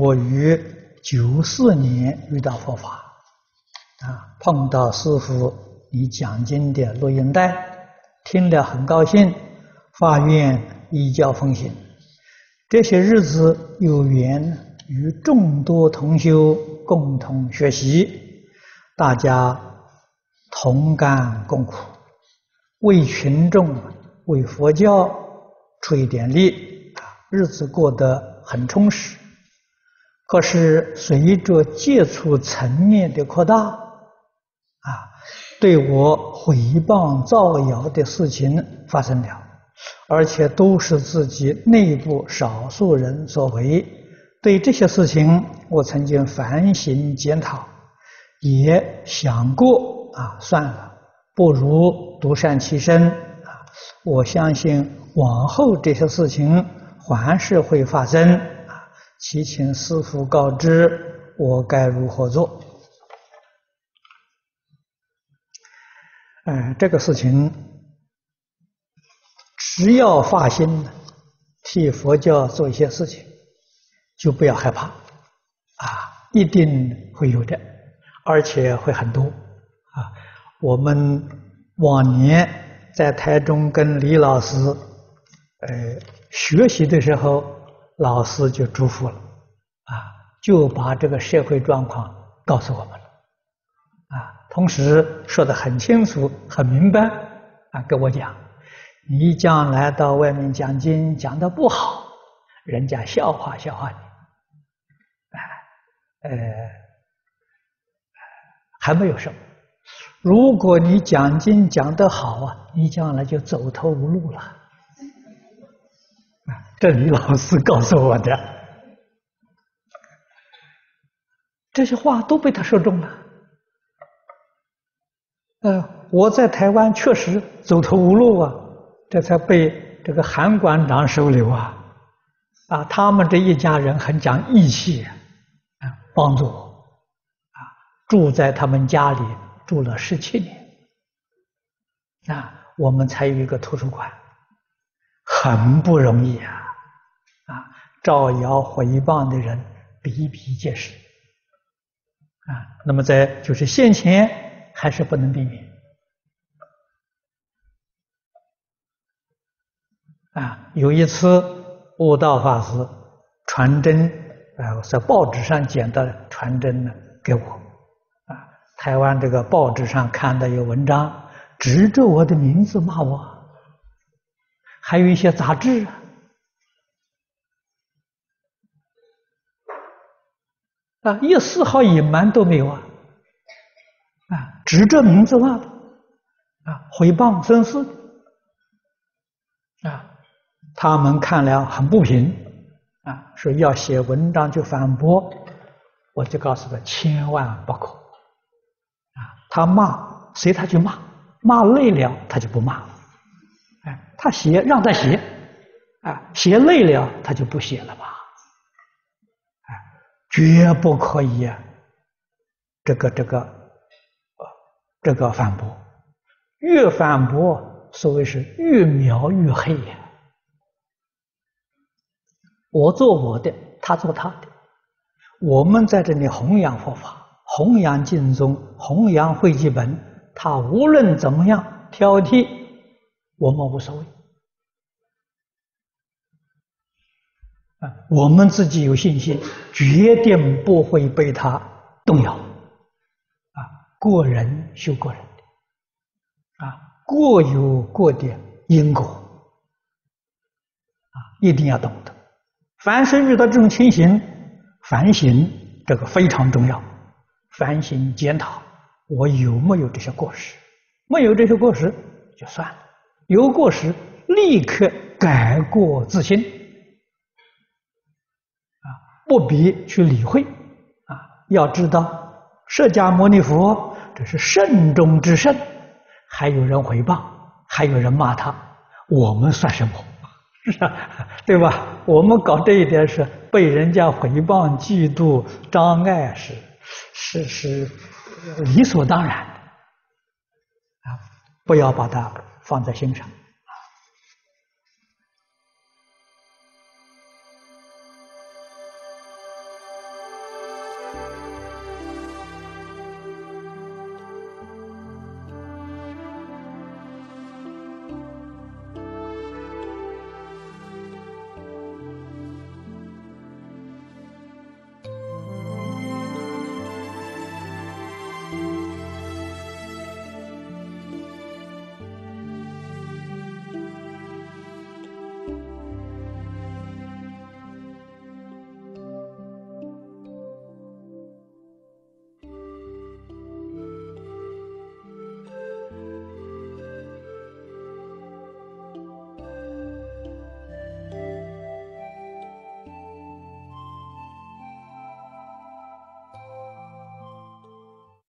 我于九四年遇到佛法，啊，碰到师父你讲经的录音带，听了很高兴，发愿依教奉行。这些日子有缘与众多同修共同学习，大家同甘共苦，为群众、为佛教出一点力，啊，日子过得很充实。可是随着接触层面的扩大，啊，对我诽谤造谣的事情发生了，而且都是自己内部少数人所为。对这些事情，我曾经反省检讨，也想过啊，算了，不如独善其身啊。我相信往后这些事情还是会发生。祈请师父告知我该如何做？哎，这个事情，只要发心替佛教做一些事情，就不要害怕啊，一定会有的，而且会很多啊。我们往年在台中跟李老师呃学习的时候。老师就嘱咐了，啊，就把这个社会状况告诉我们了，啊，同时说得很清楚、很明白，啊，跟我讲，你将来到外面讲经讲得不好，人家笑话笑话你，啊，呃，还没有什么，如果你讲经讲得好啊，你将来就走投无路了。这李老师告诉我的，这些话都被他说中了。呃，我在台湾确实走投无路啊，这才被这个韩馆长收留啊。啊，他们这一家人很讲义气啊，帮助我啊，住在他们家里住了十七年，啊，我们才有一个图书馆，很不容易啊。造谣诽谤的人比比皆是，啊，那么在就是现前还是不能避免，啊，有一次悟道法师传真，啊，在报纸上捡到传真呢，给我，啊，台湾这个报纸上看到有文章，指着我的名字骂我，还有一些杂志啊。啊，一丝毫隐瞒都没有啊！啊，指着名字骂，啊，诽谤生事，啊，他们看了很不平，啊，说要写文章就反驳，我就告诉他千万不可，啊，他骂随他去骂，骂累了他就不骂，哎，他写让他写，啊，写累了他就不写了吧。绝不可以啊！这个这个，啊，这个反驳，越反驳，所谓是越描越黑呀。我做我的，他做他的，我们在这里弘扬佛法，弘扬经宗，弘扬会集本，他无论怎么样挑剔，我们无所谓。啊，我们自己有信心，决定不会被他动摇。啊，过人修过人的，啊，过有过的因果，啊，一定要懂得。凡是遇到这种情形，反省这个非常重要。反省检讨，我有没有这些过失？没有这些过失就算了，有过失立刻改过自新。不必去理会，啊，要知道释迦牟尼佛这是圣中之圣，还有人诽谤，还有人骂他，我们算什么？是吧？对吧？我们搞这一点是被人家诽谤、嫉妒、障碍，是是是理所当然的，啊，不要把它放在心上。